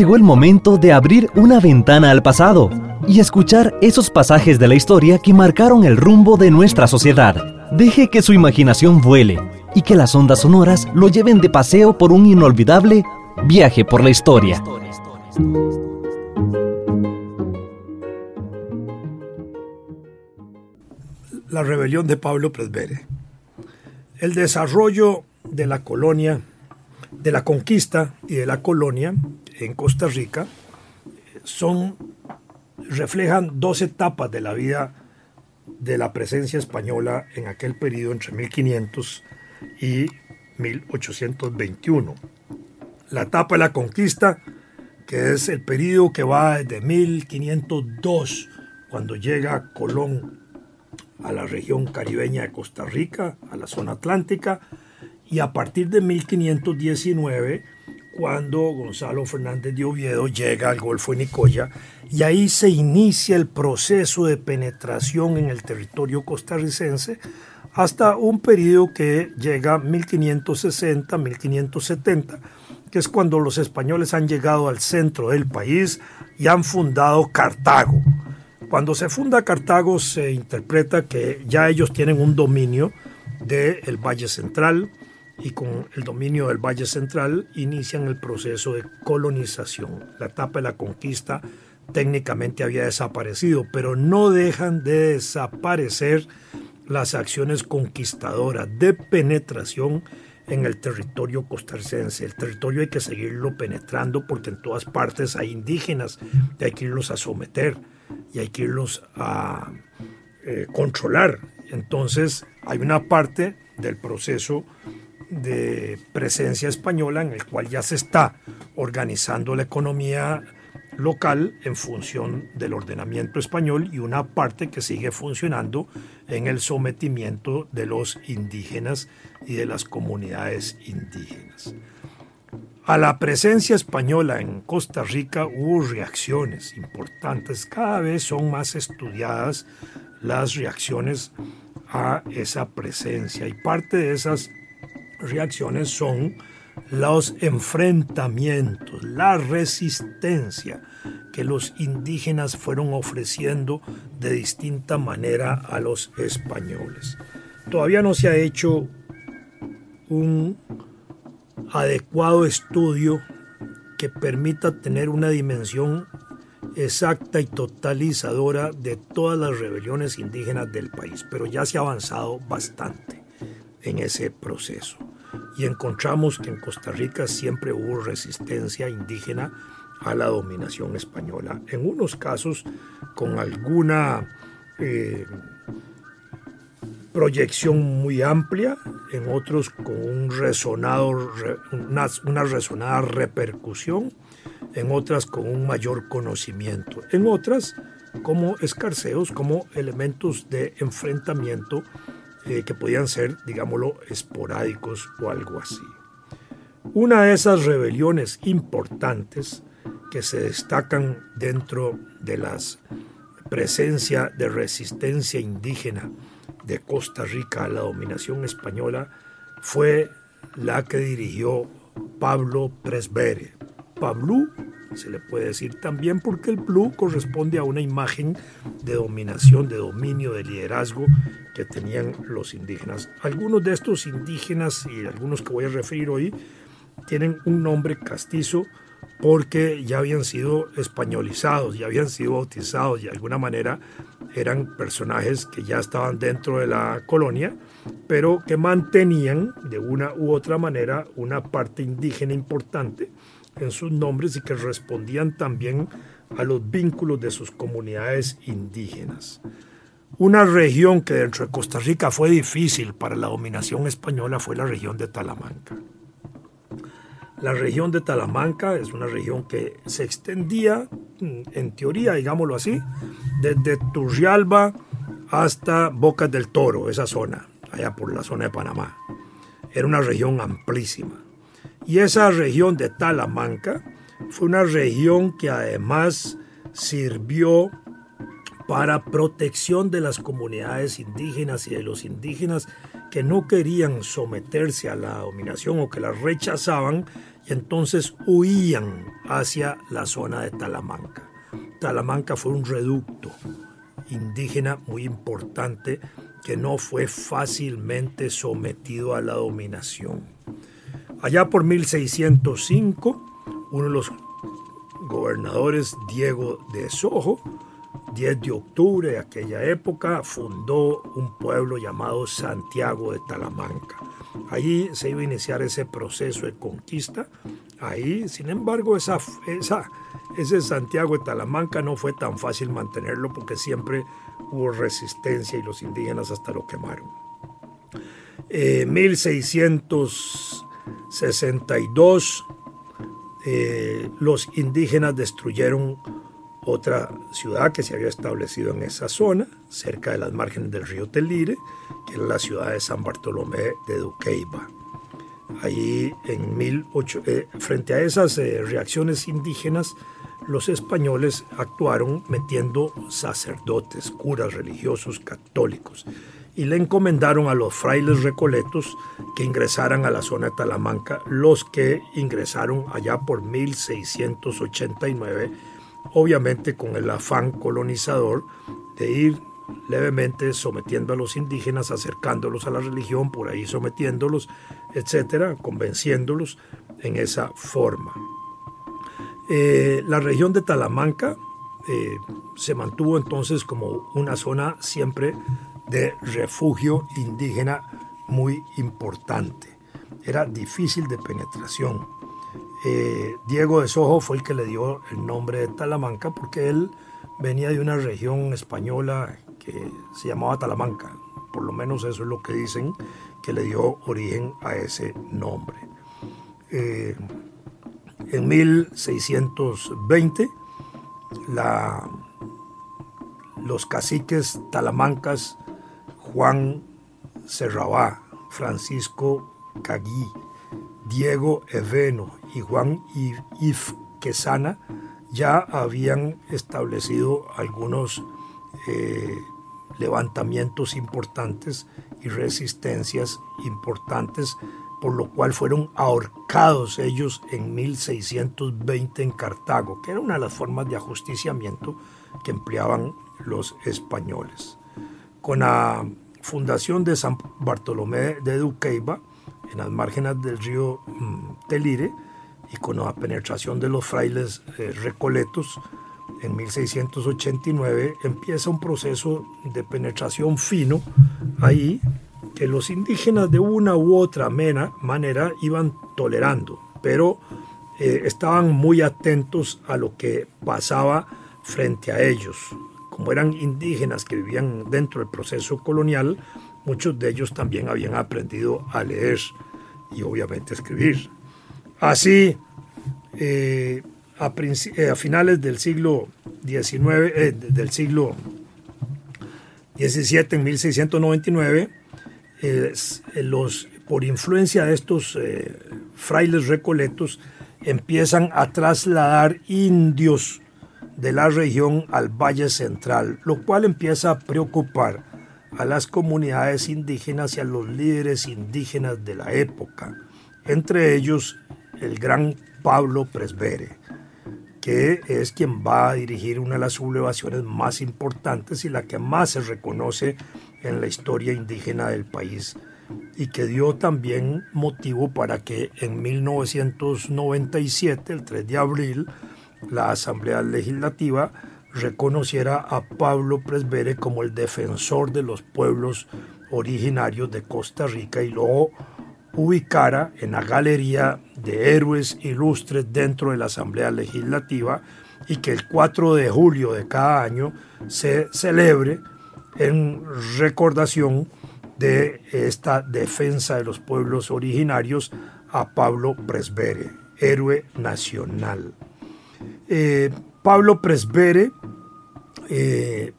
llegó el momento de abrir una ventana al pasado y escuchar esos pasajes de la historia que marcaron el rumbo de nuestra sociedad. Deje que su imaginación vuele y que las ondas sonoras lo lleven de paseo por un inolvidable viaje por la historia. La rebelión de Pablo Presbere. El desarrollo de la colonia, de la conquista y de la colonia en Costa Rica son reflejan dos etapas de la vida de la presencia española en aquel periodo entre 1500 y 1821. La etapa de la conquista, que es el periodo que va desde 1502, cuando llega Colón a la región caribeña de Costa Rica, a la zona atlántica, y a partir de 1519, cuando Gonzalo Fernández de Oviedo llega al Golfo de Nicoya, y ahí se inicia el proceso de penetración en el territorio costarricense hasta un periodo que llega 1560-1570, que es cuando los españoles han llegado al centro del país y han fundado Cartago. Cuando se funda Cartago se interpreta que ya ellos tienen un dominio del Valle Central, y con el dominio del Valle Central inician el proceso de colonización. La etapa de la conquista técnicamente había desaparecido, pero no dejan de desaparecer las acciones conquistadoras de penetración en el territorio costarricense. El territorio hay que seguirlo penetrando porque en todas partes hay indígenas y hay que irlos a someter y hay que irlos a eh, controlar. Entonces hay una parte del proceso de presencia española en el cual ya se está organizando la economía local en función del ordenamiento español y una parte que sigue funcionando en el sometimiento de los indígenas y de las comunidades indígenas. A la presencia española en Costa Rica hubo reacciones importantes, cada vez son más estudiadas las reacciones a esa presencia y parte de esas reacciones son los enfrentamientos, la resistencia que los indígenas fueron ofreciendo de distinta manera a los españoles. Todavía no se ha hecho un adecuado estudio que permita tener una dimensión exacta y totalizadora de todas las rebeliones indígenas del país, pero ya se ha avanzado bastante en ese proceso y encontramos que en Costa Rica siempre hubo resistencia indígena a la dominación española. En unos casos con alguna eh, proyección muy amplia, en otros con una, una resonada repercusión, en otras con un mayor conocimiento, en otras como escarceos, como elementos de enfrentamiento eh, que podían ser, digámoslo, esporádicos o algo así. Una de esas rebeliones importantes que se destacan dentro de la presencia de resistencia indígena de Costa Rica a la dominación española fue la que dirigió Pablo Presbere. Pablo se le puede decir también porque el blue corresponde a una imagen de dominación, de dominio, de liderazgo que tenían los indígenas. Algunos de estos indígenas y algunos que voy a referir hoy tienen un nombre castizo porque ya habían sido españolizados, ya habían sido bautizados y de alguna manera eran personajes que ya estaban dentro de la colonia, pero que mantenían de una u otra manera una parte indígena importante en sus nombres y que respondían también a los vínculos de sus comunidades indígenas. Una región que dentro de Costa Rica fue difícil para la dominación española fue la región de Talamanca. La región de Talamanca es una región que se extendía, en teoría, digámoslo así, desde Turrialba hasta Bocas del Toro, esa zona, allá por la zona de Panamá. Era una región amplísima. Y esa región de Talamanca fue una región que además sirvió para protección de las comunidades indígenas y de los indígenas que no querían someterse a la dominación o que la rechazaban y entonces huían hacia la zona de Talamanca. Talamanca fue un reducto indígena muy importante que no fue fácilmente sometido a la dominación. Allá por 1605, uno de los gobernadores, Diego de Sojo, 10 de octubre de aquella época, fundó un pueblo llamado Santiago de Talamanca. Allí se iba a iniciar ese proceso de conquista. Ahí, sin embargo, esa, esa, ese Santiago de Talamanca no fue tan fácil mantenerlo porque siempre hubo resistencia y los indígenas hasta lo quemaron. En eh, 1662 eh, los indígenas destruyeron otra ciudad que se había establecido en esa zona, cerca de las márgenes del río Telire, que era la ciudad de San Bartolomé de Duqueiba. Allí, en 18, eh, frente a esas eh, reacciones indígenas, los españoles actuaron metiendo sacerdotes, curas religiosos católicos, y le encomendaron a los frailes recoletos que ingresaran a la zona de Talamanca, los que ingresaron allá por 1689 obviamente con el afán colonizador de ir levemente sometiendo a los indígenas, acercándolos a la religión, por ahí sometiéndolos, etcétera, convenciéndolos en esa forma. Eh, la región de Talamanca eh, se mantuvo entonces como una zona siempre de refugio indígena muy importante. Era difícil de penetración eh, Diego de Sojo fue el que le dio el nombre de Talamanca porque él venía de una región española que se llamaba Talamanca. Por lo menos eso es lo que dicen que le dio origen a ese nombre. Eh, en 1620, los caciques talamancas Juan Serrabá, Francisco Caguí, Diego Eveno y Juan If Quesana ya habían establecido algunos eh, levantamientos importantes y resistencias importantes, por lo cual fueron ahorcados ellos en 1620 en Cartago, que era una de las formas de ajusticiamiento que empleaban los españoles. Con la fundación de San Bartolomé de Duqueiba, en las márgenes del río mm, Telire y con la penetración de los frailes eh, recoletos en 1689 empieza un proceso de penetración fino ahí que los indígenas de una u otra manera iban tolerando, pero eh, estaban muy atentos a lo que pasaba frente a ellos. Como eran indígenas que vivían dentro del proceso colonial, Muchos de ellos también habían aprendido a leer y obviamente escribir. Así, eh, eh, a, finales del siglo XIX, eh, del siglo XVII, en 1699, los, por influencia de estos frailes recoletos, empiezan a trasladar indios de la región al Valle Central, lo cual empieza a preocupar a las comunidades indígenas y a los líderes indígenas de la época, entre ellos el gran Pablo Presbere, que es quien va a dirigir una de las sublevaciones más importantes y la que más se reconoce en la historia indígena del país y que dio también motivo para que en 1997, el 3 de abril, la Asamblea Legislativa reconociera a Pablo Presbere como el defensor de los pueblos originarios de Costa Rica y lo ubicara en la galería de héroes ilustres dentro de la Asamblea Legislativa y que el 4 de julio de cada año se celebre en recordación de esta defensa de los pueblos originarios a Pablo Presbere, héroe nacional. Eh, Pablo Presbere eh,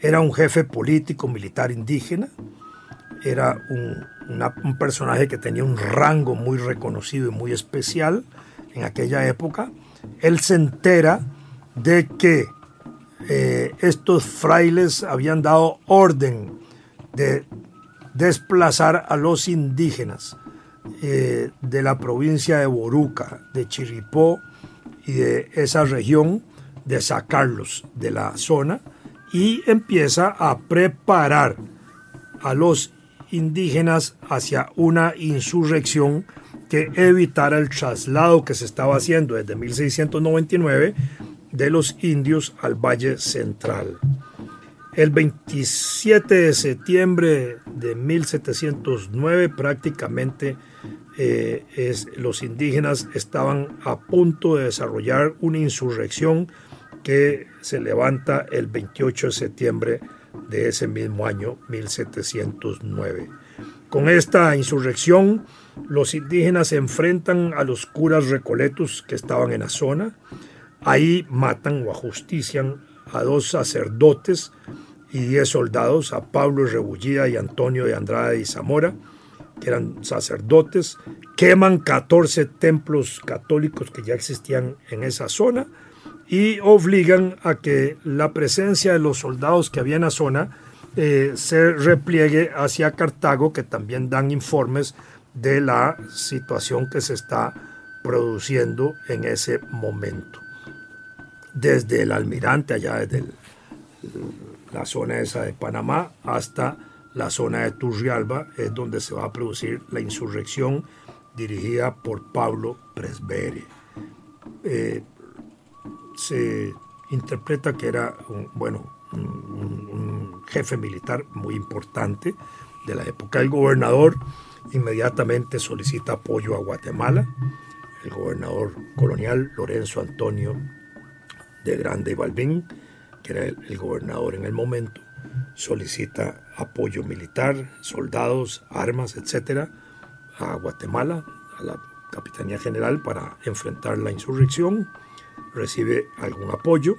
era un jefe político militar indígena, era un, personaje que tenía un rango muy reconocido y muy especial en aquella época. Él se entera de que eh, estos frailes habían dado orden de desplazar a los indígenas eh, de la provincia de Boruca, de Chiripó y de esa región, de sacarlos de la zona y empieza a preparar a los indígenas hacia una insurrección que evitara el traslado que se estaba haciendo desde 1699 de los indios al Valle Central. El 27 de septiembre de 1709 prácticamente eh, los indígenas estaban a punto de desarrollar una insurrección que se levanta el 28 de septiembre de ese mismo año 1709. Con esta insurrección, los indígenas se enfrentan a los curas recoletos que estaban en la zona. Ahí matan o ajustician a dos sacerdotes y diez soldados, a Pablo Rebullida y Antonio de Andrade y Zamora, que eran sacerdotes, queman 14 templos católicos que ya existían en esa zona y obligan a que la presencia de los soldados que había en la zona eh, se repliegue hacia Cartago, que también dan informes de la situación que se está produciendo en ese momento. Desde el almirante, allá desde la zona esa de Panamá, hasta la zona de Turrialba, es donde se va a producir la insurrección dirigida por Pablo Presbere. Eh, se interpreta que era un, bueno, un, jefe militar muy importante de la época. El gobernador inmediatamente solicita apoyo a Guatemala. El gobernador colonial Lorenzo Antonio de Grande y Balbín, que era el, gobernador en el momento, solicita apoyo militar, soldados, armas, etcétera, a Guatemala, a la Capitanía General para enfrentar la insurrección recibe algún apoyo.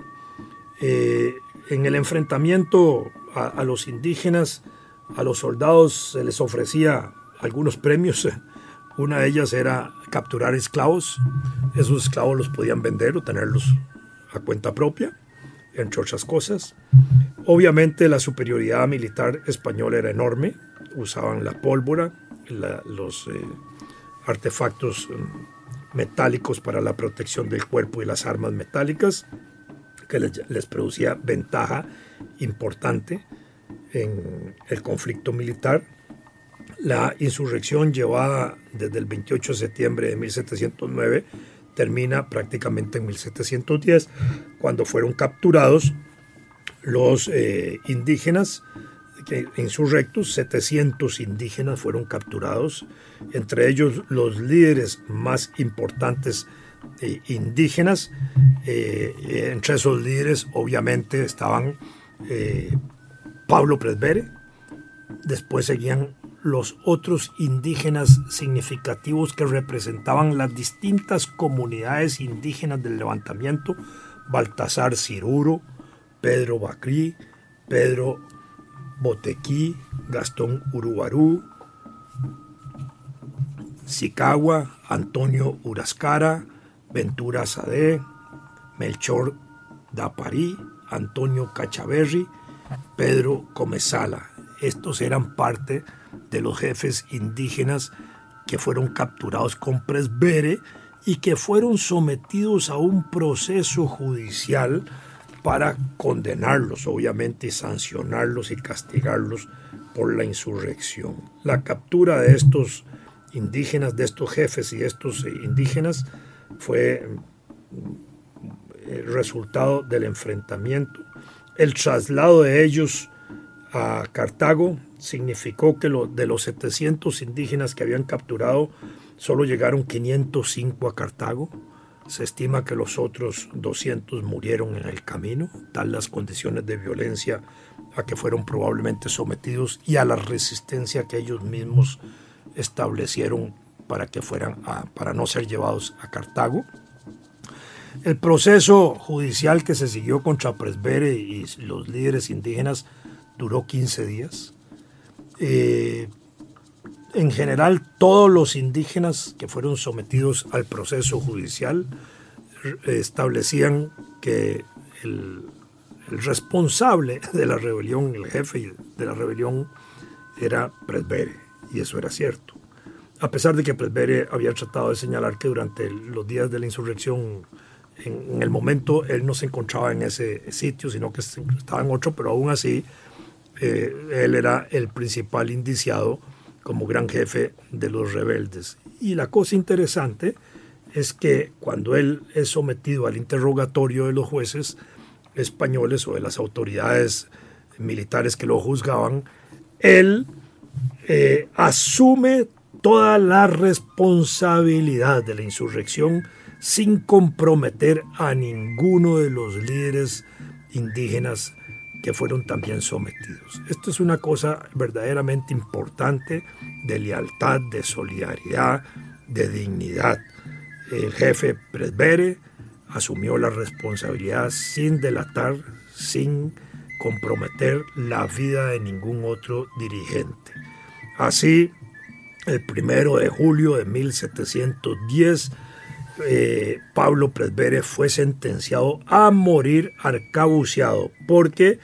Eh, en el enfrentamiento a, los indígenas, a los soldados se les ofrecía algunos premios. Una de ellas era capturar esclavos. Esos esclavos los podían vender o tenerlos a cuenta propia, entre otras cosas. Obviamente la superioridad militar española era enorme. Usaban la pólvora, los eh, artefactos metálicos para la protección del cuerpo y las armas metálicas, que les, producía ventaja importante en el conflicto militar. La insurrección llevada desde el 28 de septiembre de 1709 termina prácticamente en 1710, cuando fueron capturados los eh, indígenas insurrectos, 700 indígenas fueron capturados, entre ellos los líderes más importantes eh, indígenas. Eh, entre esos líderes obviamente estaban eh, Pablo Presbere, después seguían los otros indígenas significativos que representaban las distintas comunidades indígenas del levantamiento, Baltasar Ciruro, Pedro Bacrí, Pedro Botequí, Gastón Urubarú, Sicagua, Antonio Urascara, Ventura Sade, Melchor Daparí, Antonio Cachaverri, Pedro Comesala. Estos eran parte de los jefes indígenas que fueron capturados con presbere y que fueron sometidos a un proceso judicial para condenarlos, obviamente, y sancionarlos y castigarlos por la insurrección. La captura de estos indígenas, de estos jefes y de estos eh, indígenas fue eh, resultado del enfrentamiento. El traslado de ellos a Cartago significó que de los 700 indígenas que habían capturado, solo llegaron 505 a Cartago se estima que los otros 200 murieron en el camino, tal las condiciones de violencia a que fueron probablemente sometidos y a la resistencia que ellos mismos establecieron para que fueran para no ser llevados a Cartago. El proceso judicial que se siguió contra Presbere y los líderes indígenas duró 15 días. Eh, en general todos los indígenas que fueron sometidos al proceso judicial establecían que el, responsable de la rebelión, el jefe de la rebelión, era Presbere, y eso era cierto. A pesar de que Presbere había tratado de señalar que durante los días de la insurrección, en, el momento él no se encontraba en ese sitio, sino que estaba en otro, pero aún así eh, él era el principal indiciado como gran jefe de los rebeldes. Y la cosa interesante es que cuando él es sometido al interrogatorio de los jueces españoles o de las autoridades militares que lo juzgaban, él eh, asume toda la responsabilidad de la insurrección sin comprometer a ninguno de los líderes indígenas que fueron también sometidos. Esto es una cosa verdaderamente importante de lealtad, de solidaridad, de dignidad. El jefe Presbere asumió la responsabilidad sin delatar, sin comprometer la vida de ningún otro dirigente. Así, el primero de julio de 1710, eh, Pablo Presbere fue sentenciado a morir arcabuceado porque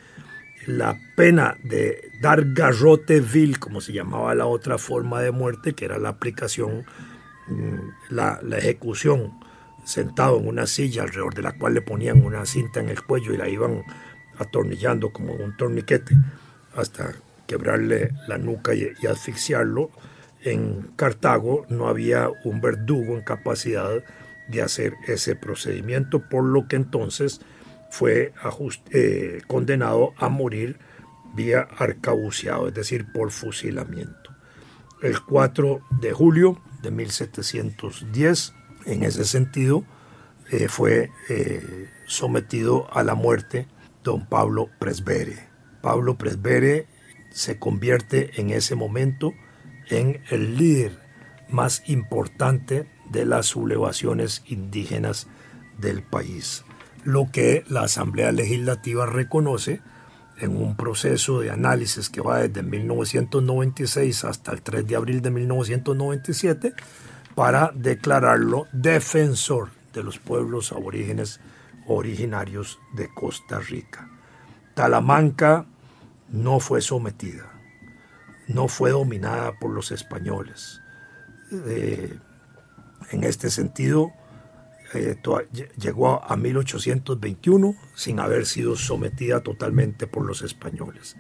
la pena de dar garrote vil, como se llamaba la otra forma de muerte, que era la aplicación, mm, la, ejecución sentado en una silla alrededor de la cual le ponían una cinta en el cuello y la iban atornillando como un torniquete hasta quebrarle la nuca y, y asfixiarlo. En Cartago no había un verdugo en capacidad de hacer ese procedimiento, por lo que entonces fue eh, condenado a morir vía arcabuceado, es decir, por fusilamiento. El 4 de julio de 1710, en ese sentido, eh, fue eh, sometido a la muerte don Pablo Presbere. Pablo Presbere se convierte en ese momento en el líder más importante de las sublevaciones indígenas del país lo que la Asamblea Legislativa reconoce en un proceso de análisis que va desde 1996 hasta el 3 de abril de 1997 para declararlo defensor de los pueblos aborígenes originarios de Costa Rica. Talamanca no fue sometida, no fue dominada por los españoles. Eh, en este sentido, llegó a 1821 sin haber sido sometida totalmente por los españoles.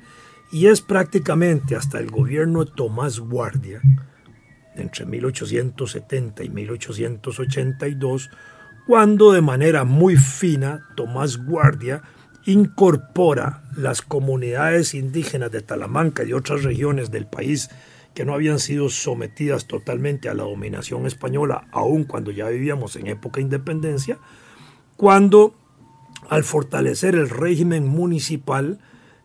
Y es prácticamente hasta el gobierno de Tomás Guardia, entre 1870 y 1882, cuando de manera muy fina Tomás Guardia incorpora las comunidades indígenas de Talamanca y otras regiones del país que no habían sido sometidas totalmente a la dominación española, aun cuando ya vivíamos en época de independencia, cuando al fortalecer el régimen municipal,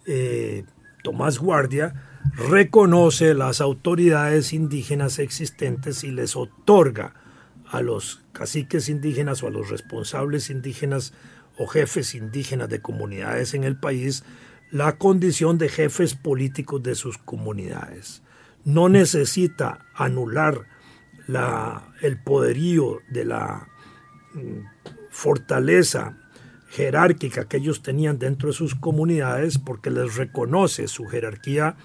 eh, Tomás Guardia reconoce las autoridades indígenas existentes y les otorga a los caciques indígenas o a los responsables indígenas o jefes indígenas de comunidades en el país la condición de jefes políticos de sus comunidades no necesita anular el poderío de la mm, fortaleza jerárquica que ellos tenían dentro de sus comunidades porque les reconoce su jerarquía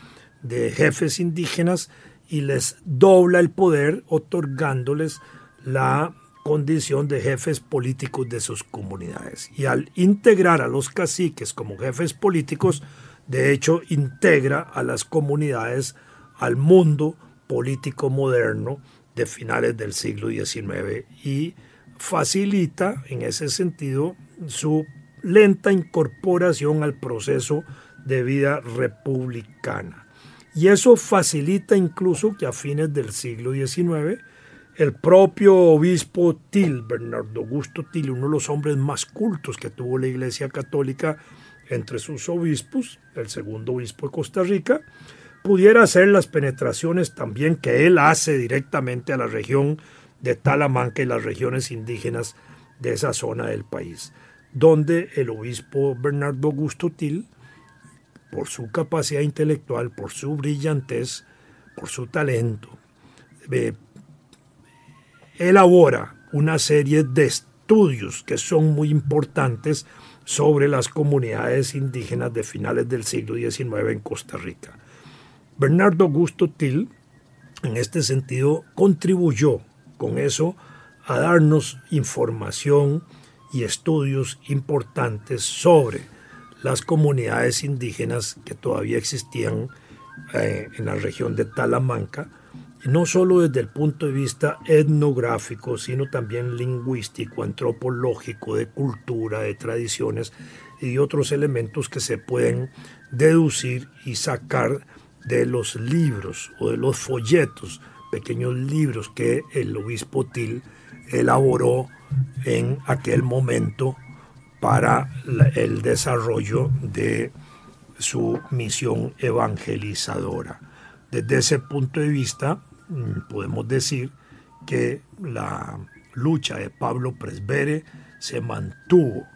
de jefes indígenas y les dobla el poder otorgándoles la condición de jefes políticos de sus comunidades. Y al integrar a los caciques como jefes políticos, de hecho integra a las comunidades al mundo político moderno de finales del siglo XIX y facilita en ese sentido su lenta incorporación al proceso de vida republicana. Y eso facilita incluso que a fines del siglo XIX el propio obispo Til, Bernardo Augusto Til, uno de los hombres más cultos que tuvo la Iglesia Católica entre sus obispos, el segundo obispo de Costa Rica, pudiera hacer las penetraciones también que él hace directamente a la región de Talamanca y las regiones indígenas de esa zona del país, donde el obispo Bernardo Augusto Til, por su capacidad intelectual, por su brillantez, por su talento, eh, elabora una serie de estudios que son muy importantes sobre las comunidades indígenas de finales del siglo XIX en Costa Rica Bernardo Augusto Till, en este sentido, contribuyó con eso a darnos información y estudios importantes sobre las comunidades indígenas que todavía existían eh, en la región de Talamanca, no solo desde el punto de vista etnográfico, sino también lingüístico, antropológico, de cultura, de tradiciones y otros elementos que se pueden deducir y sacar de los libros o de los folletos, pequeños libros que el obispo Til elaboró en aquel momento para el desarrollo de su misión evangelizadora. Desde ese punto de vista, mm, podemos decir que la lucha de Pablo Presbere se mantuvo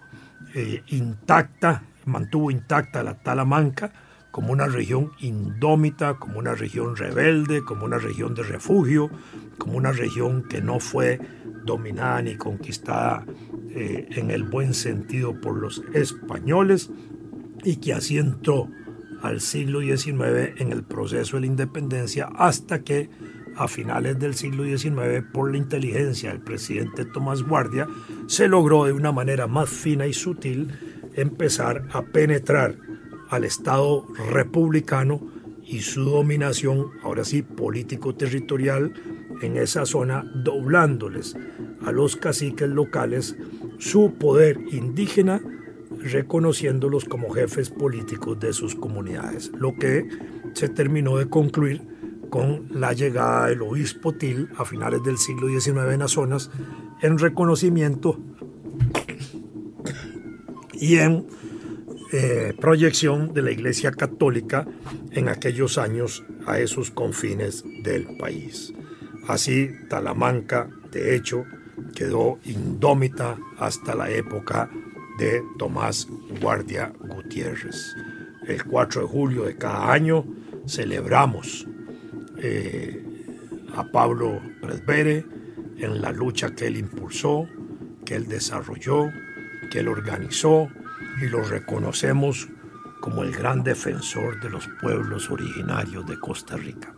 eh, intacta, mantuvo intacta la Talamanca como una región indómita, como una región rebelde, como una región de refugio, como una región que no fue dominada ni conquistada eh, en el buen sentido por los españoles y que así entró al siglo XIX en el proceso de la independencia hasta que a finales del siglo XIX, por la inteligencia del presidente Tomás Guardia, se logró de una manera más fina y sutil empezar a penetrar al Estado republicano y su dominación, ahora sí, político-territorial en esa zona, doblándoles a los caciques locales su poder indígena, reconociéndolos como jefes políticos de sus comunidades, lo que se terminó de concluir con la llegada del obispo Til a finales del siglo XIX en las zonas, en reconocimiento y en eh, proyección de la Iglesia Católica en aquellos años a esos confines del país. Así, Talamanca, de hecho, quedó indómita hasta la época de Tomás Guardia Gutiérrez. El 4 de julio de cada año celebramos eh, a Pablo Presbere en la lucha que él impulsó, que él desarrolló, que él organizó y lo reconocemos como el gran defensor de los pueblos originarios de Costa Rica.